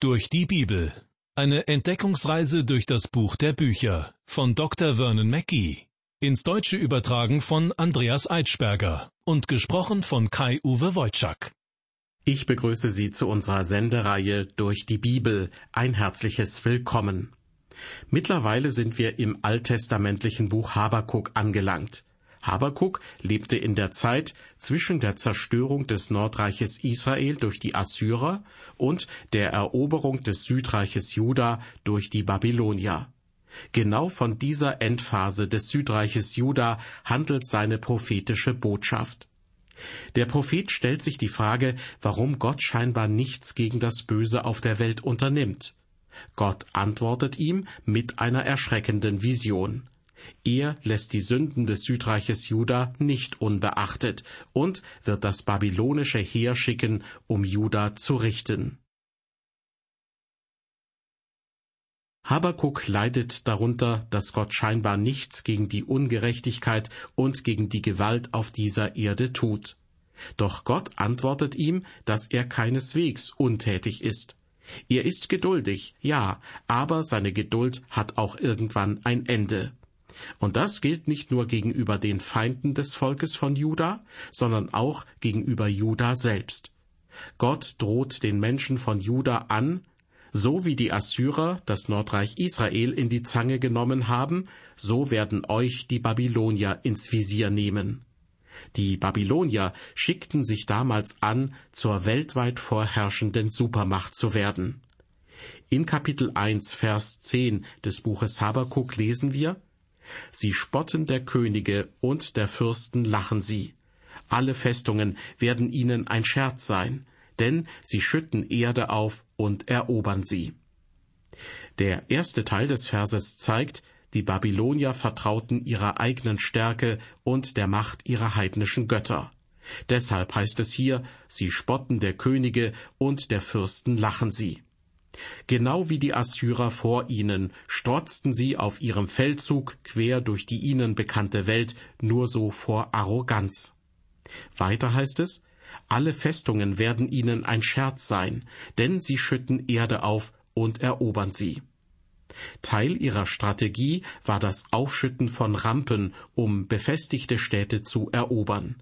Durch die Bibel. Eine Entdeckungsreise durch das Buch der Bücher von Dr. Vernon Mackey. Ins Deutsche übertragen von Andreas Eitschberger und gesprochen von Kai-Uwe Wojczak. Ich begrüße Sie zu unserer Sendereihe Durch die Bibel. Ein herzliches Willkommen. Mittlerweile sind wir im alttestamentlichen Buch Habakuk angelangt. Habakuk lebte in der Zeit zwischen der Zerstörung des Nordreiches Israel durch die Assyrer und der Eroberung des Südreiches Juda durch die Babylonier. Genau von dieser Endphase des Südreiches Juda handelt seine prophetische Botschaft. Der Prophet stellt sich die Frage, warum Gott scheinbar nichts gegen das Böse auf der Welt unternimmt. Gott antwortet ihm mit einer erschreckenden Vision. Er lässt die Sünden des Südreiches Juda nicht unbeachtet und wird das babylonische Heer schicken, um Juda zu richten. Habakuk leidet darunter, dass Gott scheinbar nichts gegen die Ungerechtigkeit und gegen die Gewalt auf dieser Erde tut. Doch Gott antwortet ihm, dass er keineswegs untätig ist. Er ist geduldig, ja, aber seine Geduld hat auch irgendwann ein Ende. Und das gilt nicht nur gegenüber den Feinden des Volkes von Juda, sondern auch gegenüber Juda selbst. Gott droht den Menschen von Juda an, so wie die Assyrer das Nordreich Israel in die Zange genommen haben, so werden euch die Babylonier ins Visier nehmen. Die Babylonier schickten sich damals an, zur weltweit vorherrschenden Supermacht zu werden. In Kapitel 1, Vers 10 des Buches Habakuk lesen wir, Sie spotten der Könige und der Fürsten lachen sie. Alle Festungen werden ihnen ein Scherz sein, denn sie schütten Erde auf und erobern sie. Der erste Teil des Verses zeigt, die Babylonier vertrauten ihrer eigenen Stärke und der Macht ihrer heidnischen Götter. Deshalb heißt es hier, sie spotten der Könige und der Fürsten lachen sie. Genau wie die Assyrer vor ihnen strotzten sie auf ihrem Feldzug quer durch die ihnen bekannte Welt nur so vor Arroganz. Weiter heißt es, alle Festungen werden ihnen ein Scherz sein, denn sie schütten Erde auf und erobern sie. Teil ihrer Strategie war das Aufschütten von Rampen, um befestigte Städte zu erobern.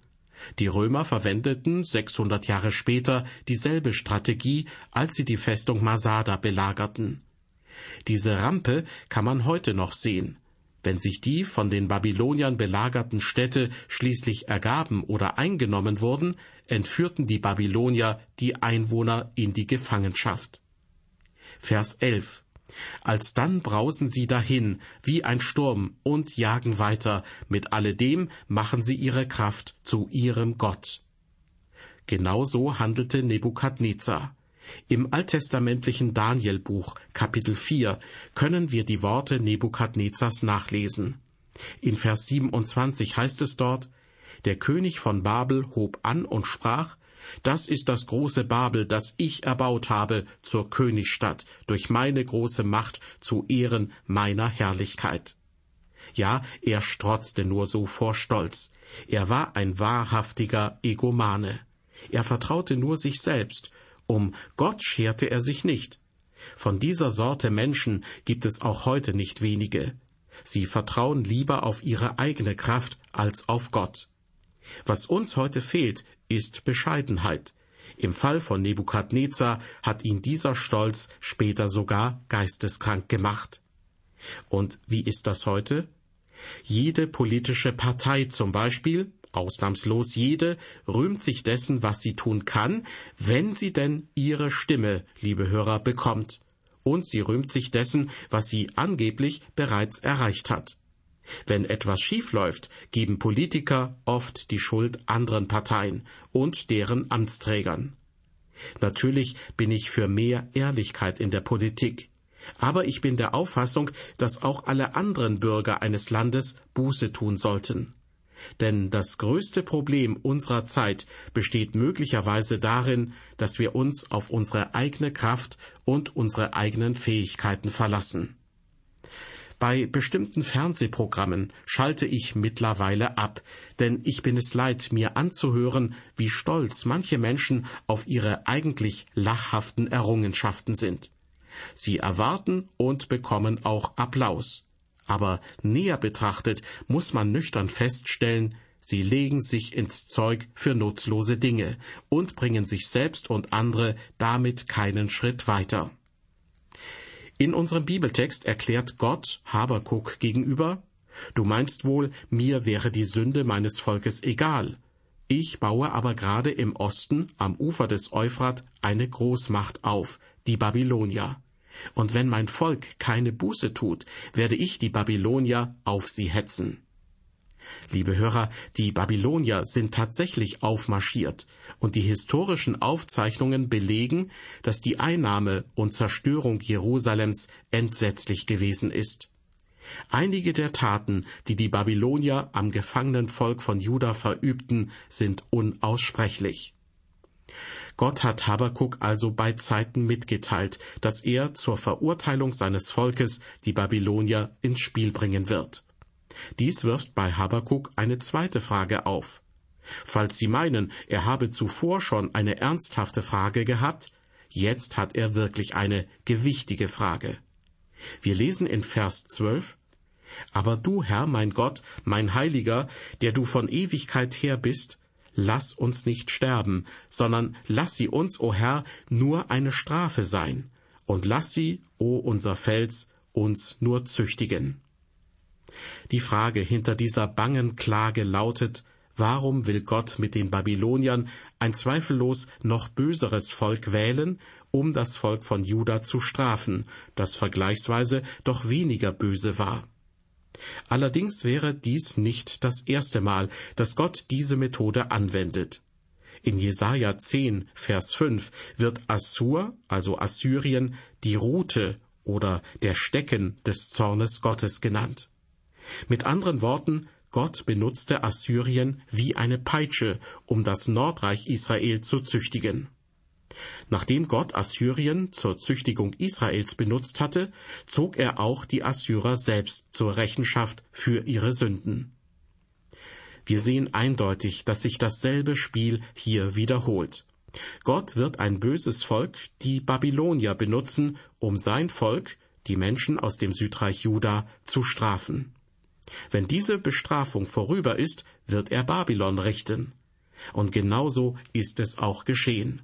Die Römer verwendeten 600 Jahre später dieselbe Strategie, als sie die Festung Masada belagerten. Diese Rampe kann man heute noch sehen. Wenn sich die von den Babyloniern belagerten Städte schließlich ergaben oder eingenommen wurden, entführten die Babylonier die Einwohner in die Gefangenschaft. Vers 11 Alsdann brausen sie dahin wie ein Sturm und jagen weiter, mit alledem machen sie ihre Kraft zu ihrem Gott. Genauso handelte Nebukadnezar. Im alttestamentlichen Danielbuch Kapitel 4 können wir die Worte Nebukadnezars nachlesen. In Vers 27 heißt es dort, der König von Babel hob an und sprach, das ist das große Babel, das ich erbaut habe zur Königsstadt, durch meine große Macht zu Ehren meiner Herrlichkeit. Ja, er strotzte nur so vor Stolz. Er war ein wahrhaftiger Egomane. Er vertraute nur sich selbst. Um Gott scherte er sich nicht. Von dieser Sorte Menschen gibt es auch heute nicht wenige. Sie vertrauen lieber auf ihre eigene Kraft als auf Gott. Was uns heute fehlt, ist Bescheidenheit. Im Fall von Nebukadnezar hat ihn dieser Stolz später sogar geisteskrank gemacht. Und wie ist das heute? Jede politische Partei zum Beispiel, ausnahmslos jede, rühmt sich dessen, was sie tun kann, wenn sie denn ihre Stimme, liebe Hörer, bekommt. Und sie rühmt sich dessen, was sie angeblich bereits erreicht hat. Wenn etwas schiefläuft, geben Politiker oft die Schuld anderen Parteien und deren Amtsträgern. Natürlich bin ich für mehr Ehrlichkeit in der Politik. Aber ich bin der Auffassung, dass auch alle anderen Bürger eines Landes Buße tun sollten. Denn das größte Problem unserer Zeit besteht möglicherweise darin, dass wir uns auf unsere eigene Kraft und unsere eigenen Fähigkeiten verlassen. Bei bestimmten Fernsehprogrammen schalte ich mittlerweile ab, denn ich bin es leid, mir anzuhören, wie stolz manche Menschen auf ihre eigentlich lachhaften Errungenschaften sind. Sie erwarten und bekommen auch Applaus. Aber näher betrachtet muss man nüchtern feststellen, sie legen sich ins Zeug für nutzlose Dinge und bringen sich selbst und andere damit keinen Schritt weiter. In unserem Bibeltext erklärt Gott Habakuk gegenüber, Du meinst wohl, mir wäre die Sünde meines Volkes egal. Ich baue aber gerade im Osten, am Ufer des Euphrat, eine Großmacht auf, die Babylonier. Und wenn mein Volk keine Buße tut, werde ich die Babylonier auf sie hetzen. Liebe Hörer, die Babylonier sind tatsächlich aufmarschiert, und die historischen Aufzeichnungen belegen, dass die Einnahme und Zerstörung Jerusalems entsetzlich gewesen ist. Einige der Taten, die die Babylonier am gefangenen Volk von Juda verübten, sind unaussprechlich. Gott hat Habakuk also bei Zeiten mitgeteilt, dass er zur Verurteilung seines Volkes die Babylonier ins Spiel bringen wird. Dies wirft bei Habakuk eine zweite Frage auf. Falls Sie meinen, er habe zuvor schon eine ernsthafte Frage gehabt, jetzt hat er wirklich eine gewichtige Frage. Wir lesen in Vers 12, Aber du, Herr, mein Gott, mein Heiliger, der du von Ewigkeit her bist, lass uns nicht sterben, sondern lass sie uns, o Herr, nur eine Strafe sein, und lass sie, o unser Fels, uns nur züchtigen. Die Frage hinter dieser bangen Klage lautet, warum will Gott mit den Babyloniern ein zweifellos noch böseres Volk wählen, um das Volk von Juda zu strafen, das vergleichsweise doch weniger böse war? Allerdings wäre dies nicht das erste Mal, dass Gott diese Methode anwendet. In Jesaja 10, Vers 5 wird Assur, also Assyrien, die Rute oder der Stecken des Zornes Gottes genannt. Mit anderen Worten, Gott benutzte Assyrien wie eine Peitsche, um das Nordreich Israel zu züchtigen. Nachdem Gott Assyrien zur Züchtigung Israels benutzt hatte, zog er auch die Assyrer selbst zur Rechenschaft für ihre Sünden. Wir sehen eindeutig, dass sich dasselbe Spiel hier wiederholt. Gott wird ein böses Volk, die Babylonier, benutzen, um sein Volk, die Menschen aus dem Südreich Juda, zu strafen. Wenn diese Bestrafung vorüber ist, wird er Babylon richten. Und genauso ist es auch geschehen.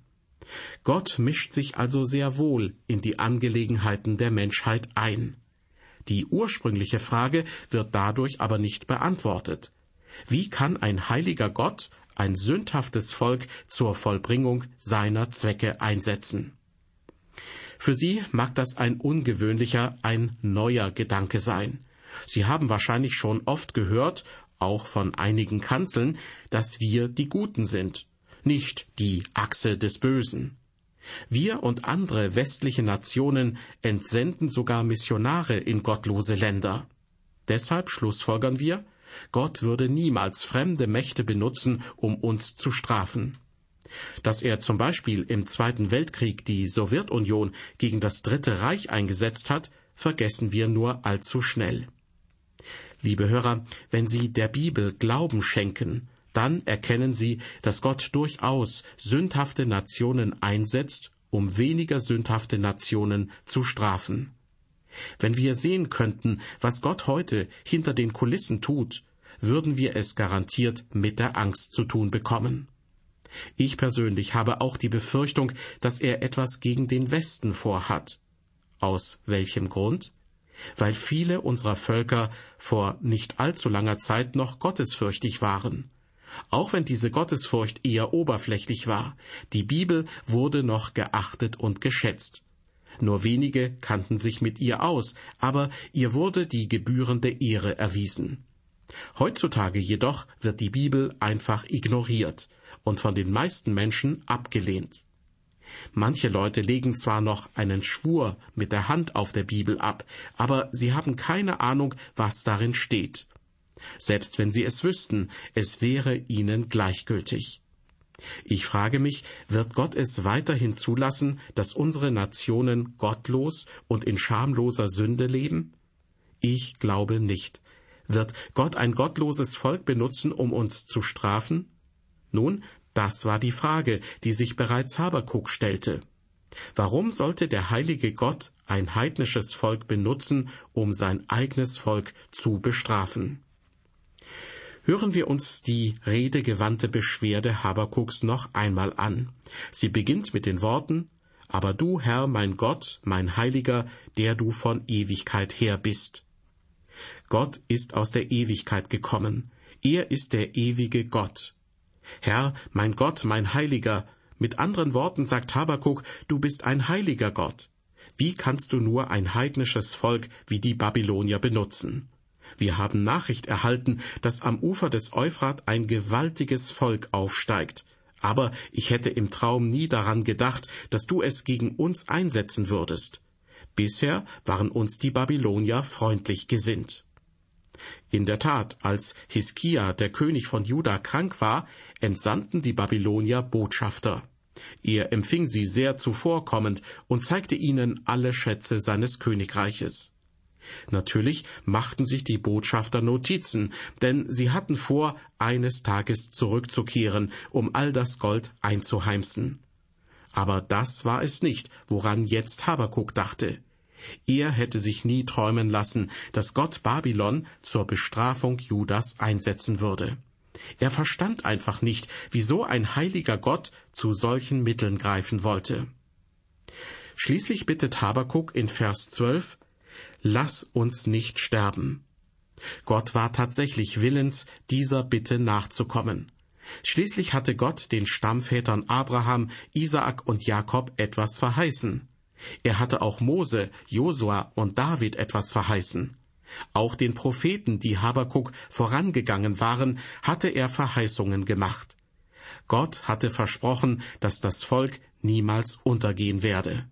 Gott mischt sich also sehr wohl in die Angelegenheiten der Menschheit ein. Die ursprüngliche Frage wird dadurch aber nicht beantwortet. Wie kann ein heiliger Gott ein sündhaftes Volk zur Vollbringung seiner Zwecke einsetzen? Für Sie mag das ein ungewöhnlicher, ein neuer Gedanke sein. Sie haben wahrscheinlich schon oft gehört, auch von einigen Kanzeln, dass wir die Guten sind, nicht die Achse des Bösen. Wir und andere westliche Nationen entsenden sogar Missionare in gottlose Länder. Deshalb schlussfolgern wir, Gott würde niemals fremde Mächte benutzen, um uns zu strafen. Dass er zum Beispiel im Zweiten Weltkrieg die Sowjetunion gegen das Dritte Reich eingesetzt hat, vergessen wir nur allzu schnell. Liebe Hörer, wenn Sie der Bibel Glauben schenken, dann erkennen Sie, dass Gott durchaus sündhafte Nationen einsetzt, um weniger sündhafte Nationen zu strafen. Wenn wir sehen könnten, was Gott heute hinter den Kulissen tut, würden wir es garantiert mit der Angst zu tun bekommen. Ich persönlich habe auch die Befürchtung, dass er etwas gegen den Westen vorhat. Aus welchem Grund? Weil viele unserer Völker vor nicht allzu langer Zeit noch gottesfürchtig waren. Auch wenn diese Gottesfurcht eher oberflächlich war, die Bibel wurde noch geachtet und geschätzt. Nur wenige kannten sich mit ihr aus, aber ihr wurde die gebührende Ehre erwiesen. Heutzutage jedoch wird die Bibel einfach ignoriert und von den meisten Menschen abgelehnt. Manche Leute legen zwar noch einen Schwur mit der Hand auf der Bibel ab, aber sie haben keine Ahnung, was darin steht. Selbst wenn sie es wüssten, es wäre ihnen gleichgültig. Ich frage mich, wird Gott es weiterhin zulassen, dass unsere Nationen gottlos und in schamloser Sünde leben? Ich glaube nicht. Wird Gott ein gottloses Volk benutzen, um uns zu strafen? Nun, das war die Frage, die sich bereits Habakuk stellte. Warum sollte der heilige Gott ein heidnisches Volk benutzen, um sein eigenes Volk zu bestrafen? Hören wir uns die redegewandte Beschwerde Habakuks noch einmal an. Sie beginnt mit den Worten Aber du, Herr, mein Gott, mein Heiliger, der du von Ewigkeit her bist. Gott ist aus der Ewigkeit gekommen. Er ist der ewige Gott. Herr, mein Gott, mein Heiliger, mit anderen Worten sagt Habakuk, du bist ein heiliger Gott. Wie kannst du nur ein heidnisches Volk wie die Babylonier benutzen? Wir haben Nachricht erhalten, dass am Ufer des Euphrat ein gewaltiges Volk aufsteigt. Aber ich hätte im Traum nie daran gedacht, dass du es gegen uns einsetzen würdest. Bisher waren uns die Babylonier freundlich gesinnt. In der Tat, als Hiskia, der König von Juda, krank war, entsandten die Babylonier Botschafter. Er empfing sie sehr zuvorkommend und zeigte ihnen alle Schätze seines Königreiches. Natürlich machten sich die Botschafter Notizen, denn sie hatten vor, eines Tages zurückzukehren, um all das Gold einzuheimsen. Aber das war es nicht, woran jetzt Habakuk dachte. Er hätte sich nie träumen lassen, dass Gott Babylon zur Bestrafung Judas einsetzen würde. Er verstand einfach nicht, wieso ein heiliger Gott zu solchen Mitteln greifen wollte. Schließlich bittet Habakuk in Vers 12, Lass uns nicht sterben. Gott war tatsächlich willens, dieser Bitte nachzukommen. Schließlich hatte Gott den Stammvätern Abraham, Isaak und Jakob etwas verheißen. Er hatte auch Mose, Josua und David etwas verheißen. Auch den Propheten, die Habakuk vorangegangen waren, hatte er Verheißungen gemacht. Gott hatte versprochen, dass das Volk niemals untergehen werde.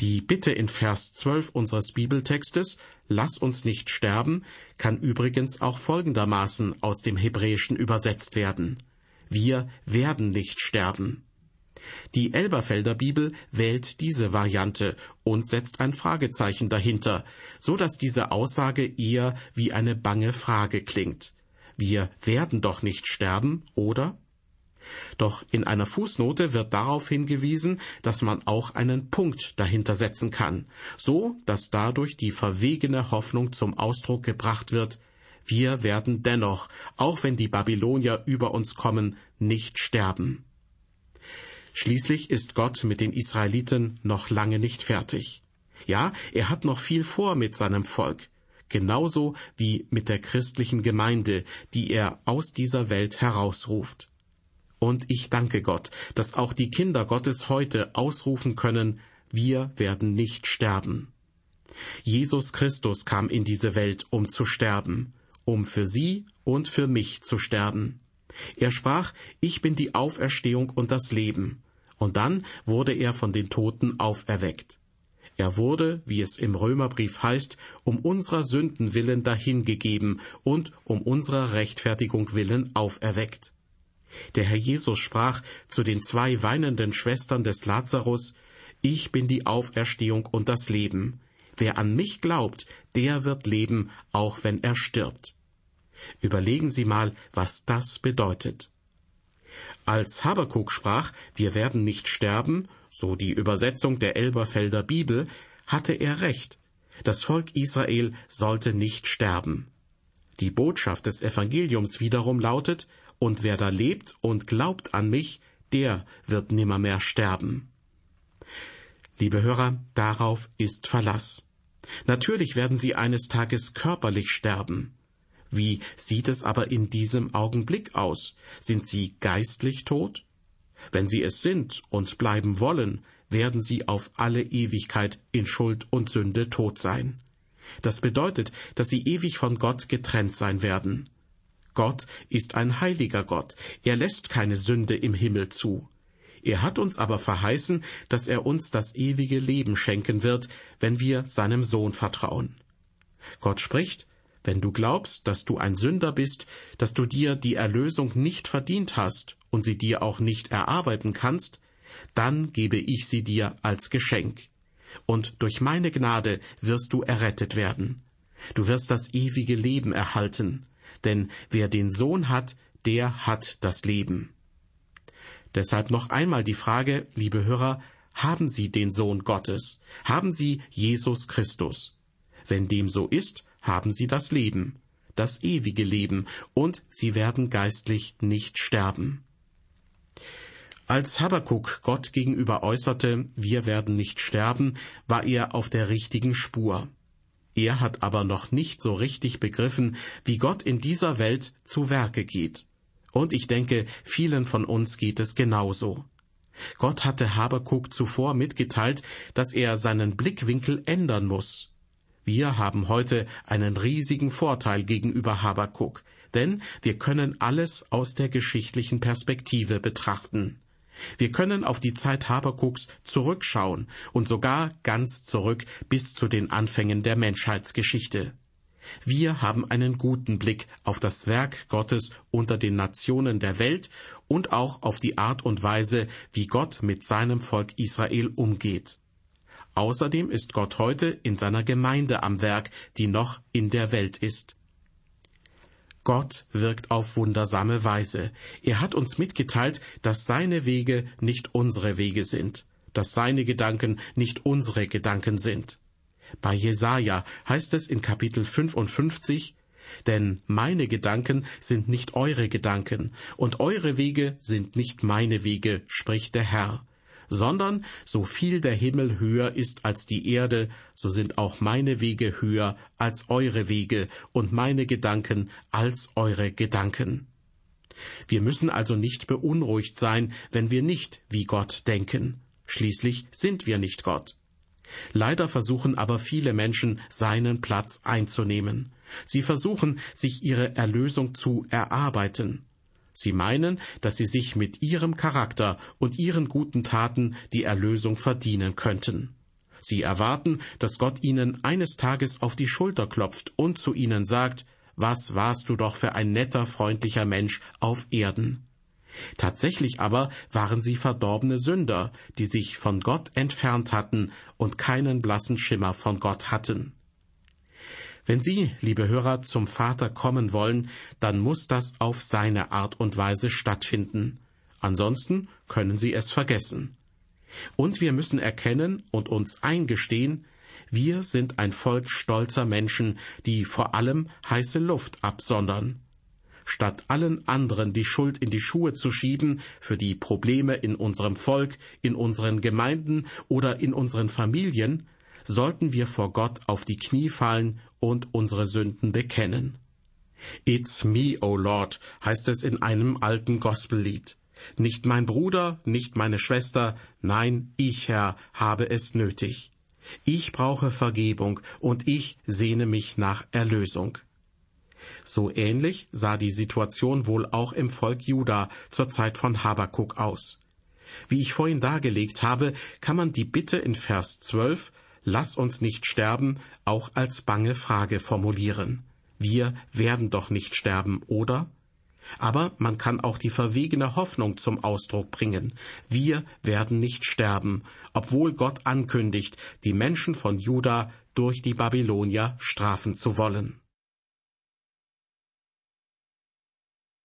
Die Bitte in Vers 12 unseres Bibeltextes, Lass uns nicht sterben, kann übrigens auch folgendermaßen aus dem Hebräischen übersetzt werden. Wir werden nicht sterben. Die Elberfelder Bibel wählt diese Variante und setzt ein Fragezeichen dahinter, so dass diese Aussage eher wie eine bange Frage klingt. Wir werden doch nicht sterben, oder? Doch in einer Fußnote wird darauf hingewiesen, dass man auch einen Punkt dahinter setzen kann, so dass dadurch die verwegene Hoffnung zum Ausdruck gebracht wird, wir werden dennoch, auch wenn die Babylonier über uns kommen, nicht sterben. Schließlich ist Gott mit den Israeliten noch lange nicht fertig. Ja, er hat noch viel vor mit seinem Volk, genauso wie mit der christlichen Gemeinde, die er aus dieser Welt herausruft. Und ich danke Gott, dass auch die Kinder Gottes heute ausrufen können, wir werden nicht sterben. Jesus Christus kam in diese Welt, um zu sterben, um für sie und für mich zu sterben. Er sprach, ich bin die Auferstehung und das Leben. Und dann wurde er von den Toten auferweckt. Er wurde, wie es im Römerbrief heißt, um unserer Sünden willen dahingegeben und um unserer Rechtfertigung willen auferweckt. Der Herr Jesus sprach zu den zwei weinenden Schwestern des Lazarus, Ich bin die Auferstehung und das Leben. Wer an mich glaubt, der wird leben, auch wenn er stirbt. Überlegen Sie mal, was das bedeutet. Als Habakuk sprach, wir werden nicht sterben, so die Übersetzung der Elberfelder Bibel, hatte er recht. Das Volk Israel sollte nicht sterben. Die Botschaft des Evangeliums wiederum lautet, und wer da lebt und glaubt an mich, der wird nimmermehr sterben. Liebe Hörer, darauf ist Verlass. Natürlich werden sie eines Tages körperlich sterben. Wie sieht es aber in diesem Augenblick aus? Sind sie geistlich tot? Wenn sie es sind und bleiben wollen, werden sie auf alle Ewigkeit in Schuld und Sünde tot sein. Das bedeutet, dass sie ewig von Gott getrennt sein werden. Gott ist ein heiliger Gott, er lässt keine Sünde im Himmel zu. Er hat uns aber verheißen, dass er uns das ewige Leben schenken wird, wenn wir seinem Sohn vertrauen. Gott spricht, wenn du glaubst, dass du ein Sünder bist, dass du dir die Erlösung nicht verdient hast und sie dir auch nicht erarbeiten kannst, dann gebe ich sie dir als Geschenk. Und durch meine Gnade wirst du errettet werden. Du wirst das ewige Leben erhalten, denn wer den Sohn hat, der hat das Leben. Deshalb noch einmal die Frage, liebe Hörer, haben Sie den Sohn Gottes? Haben Sie Jesus Christus? Wenn dem so ist, haben Sie das Leben, das ewige Leben, und Sie werden geistlich nicht sterben. Als Habakuk Gott gegenüber äußerte, wir werden nicht sterben, war er auf der richtigen Spur. Er hat aber noch nicht so richtig begriffen, wie Gott in dieser Welt zu Werke geht. Und ich denke, vielen von uns geht es genauso. Gott hatte Habakuk zuvor mitgeteilt, dass er seinen Blickwinkel ändern muss. Wir haben heute einen riesigen Vorteil gegenüber Habakuk, denn wir können alles aus der geschichtlichen Perspektive betrachten. Wir können auf die Zeit Habakuks zurückschauen und sogar ganz zurück bis zu den Anfängen der Menschheitsgeschichte. Wir haben einen guten Blick auf das Werk Gottes unter den Nationen der Welt und auch auf die Art und Weise, wie Gott mit seinem Volk Israel umgeht. Außerdem ist Gott heute in seiner Gemeinde am Werk, die noch in der Welt ist. Gott wirkt auf wundersame Weise. Er hat uns mitgeteilt, dass seine Wege nicht unsere Wege sind, dass seine Gedanken nicht unsere Gedanken sind. Bei Jesaja heißt es in Kapitel 55, denn meine Gedanken sind nicht eure Gedanken, und eure Wege sind nicht meine Wege, spricht der Herr sondern so viel der Himmel höher ist als die Erde, so sind auch meine Wege höher als eure Wege und meine Gedanken als eure Gedanken. Wir müssen also nicht beunruhigt sein, wenn wir nicht wie Gott denken. Schließlich sind wir nicht Gott. Leider versuchen aber viele Menschen, seinen Platz einzunehmen. Sie versuchen, sich ihre Erlösung zu erarbeiten. Sie meinen, dass sie sich mit ihrem Charakter und ihren guten Taten die Erlösung verdienen könnten. Sie erwarten, dass Gott ihnen eines Tages auf die Schulter klopft und zu ihnen sagt, was warst du doch für ein netter, freundlicher Mensch auf Erden. Tatsächlich aber waren sie verdorbene Sünder, die sich von Gott entfernt hatten und keinen blassen Schimmer von Gott hatten. Wenn Sie, liebe Hörer, zum Vater kommen wollen, dann muss das auf seine Art und Weise stattfinden. Ansonsten können Sie es vergessen. Und wir müssen erkennen und uns eingestehen, wir sind ein Volk stolzer Menschen, die vor allem heiße Luft absondern. Statt allen anderen die Schuld in die Schuhe zu schieben für die Probleme in unserem Volk, in unseren Gemeinden oder in unseren Familien, sollten wir vor Gott auf die Knie fallen und unsere Sünden bekennen. It's me, O Lord, heißt es in einem alten Gospellied. Nicht mein Bruder, nicht meine Schwester, nein, ich, Herr, habe es nötig. Ich brauche Vergebung und ich sehne mich nach Erlösung. So ähnlich sah die Situation wohl auch im Volk Juda zur Zeit von Habakuk aus. Wie ich vorhin dargelegt habe, kann man die Bitte in Vers 12 Lass uns nicht sterben auch als bange Frage formulieren. Wir werden doch nicht sterben, oder? Aber man kann auch die verwegene Hoffnung zum Ausdruck bringen. Wir werden nicht sterben, obwohl Gott ankündigt, die Menschen von Juda durch die Babylonier strafen zu wollen.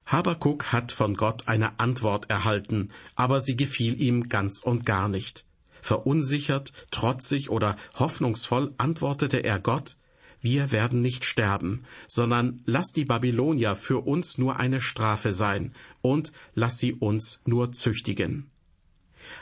Habakuk hat von Gott eine Antwort erhalten, aber sie gefiel ihm ganz und gar nicht. Verunsichert, trotzig oder hoffnungsvoll antwortete er Gott, wir werden nicht sterben, sondern lass die Babylonier für uns nur eine Strafe sein und lass sie uns nur züchtigen.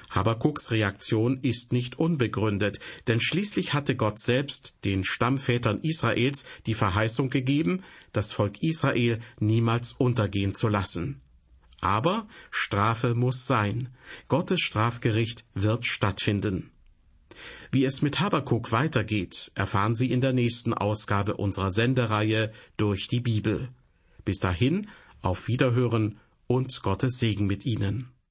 Habakuks Reaktion ist nicht unbegründet, denn schließlich hatte Gott selbst den Stammvätern Israels die Verheißung gegeben, das Volk Israel niemals untergehen zu lassen. Aber Strafe muss sein. Gottes Strafgericht wird stattfinden. Wie es mit Habakuk weitergeht, erfahren Sie in der nächsten Ausgabe unserer Sendereihe durch die Bibel. Bis dahin, auf Wiederhören und Gottes Segen mit Ihnen.